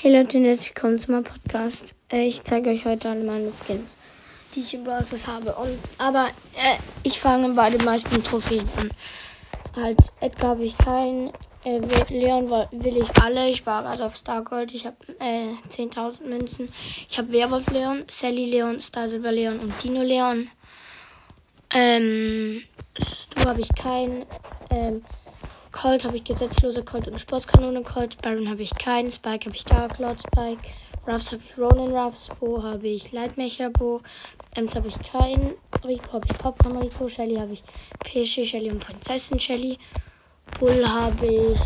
Hey Leute, herzlich willkommen zu meinem Podcast. Äh, ich zeige euch heute alle meine Skins, die ich im Browsers habe. Und, aber äh, ich fange bei den meisten Trophäen an. Halt, Edgar habe ich keinen. Äh, Leon will ich alle. Ich war gerade auf Star Gold. Ich habe äh, 10.000 Münzen. Ich habe Werwolf Leon, Sally Leon, Star Silver Leon und Dino Leon. Ähm, du habe ich keinen. Ähm, Colt habe ich gesetzlose Colt und Sportskanone Colt. Baron habe ich keinen. Spike habe ich Dark Lord Spike. Ruffs habe ich Ronin Ruffs. Bo habe ich Lightmecher Bo. Ems habe ich keinen. Rico habe ich Popcorn Rico. Shelly habe ich Pesche Shelly und Prinzessin Shelly. Bull habe ich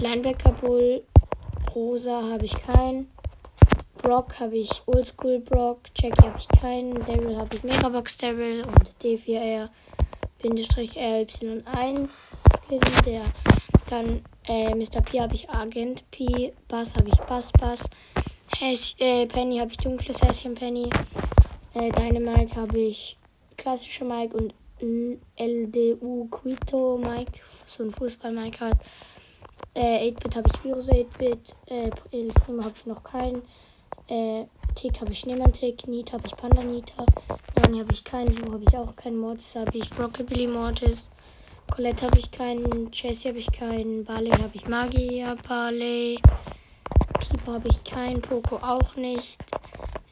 Linebacker Bull. Rosa habe ich keinen. Brock habe ich Oldschool Brock. Jackie habe ich keinen. Daryl habe ich Megabox Daryl und D4R. Bindestrich RY1 Skin, der dann äh, Mr. P habe ich Agent P, Bass habe ich Bass Bass, Häs äh, Penny habe ich dunkles Häschen Penny, äh, Dynamite habe ich klassische Mike und LDU Quito Mike, so ein Fußball Mike halt. Äh, 8-Bit habe ich Virus 8-Bit, äh, El Primo habe ich noch keinen. Äh, Tick habe ich Schneemann-Tick, Nita habe ich Panda-Nita, Nani habe ich keinen, Lu habe ich auch keinen, Mortis habe ich Rockabilly Mortis, Colette habe ich keinen, Jessie habe ich keinen, Barley habe ich Magier, Barley, Piper habe ich keinen, Poco auch nicht,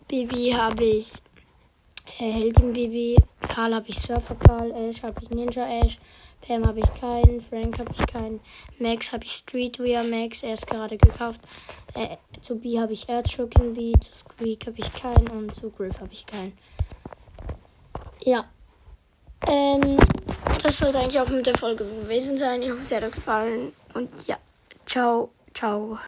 Bibi habe ich äh, Heldin Bibi, Karl habe ich Surfer Karl, Ash habe ich Ninja Ash, Pam habe ich keinen, Frank habe ich keinen, Max habe ich Streetwear Max, er ist gerade gekauft. Äh, zu B habe ich Erzschurken B, zu Squeak habe ich keinen und zu Griff habe ich keinen. Ja. Ähm, das sollte eigentlich auch mit der Folge gewesen sein. Ich hoffe, es hat euch gefallen. Und ja, ciao, ciao.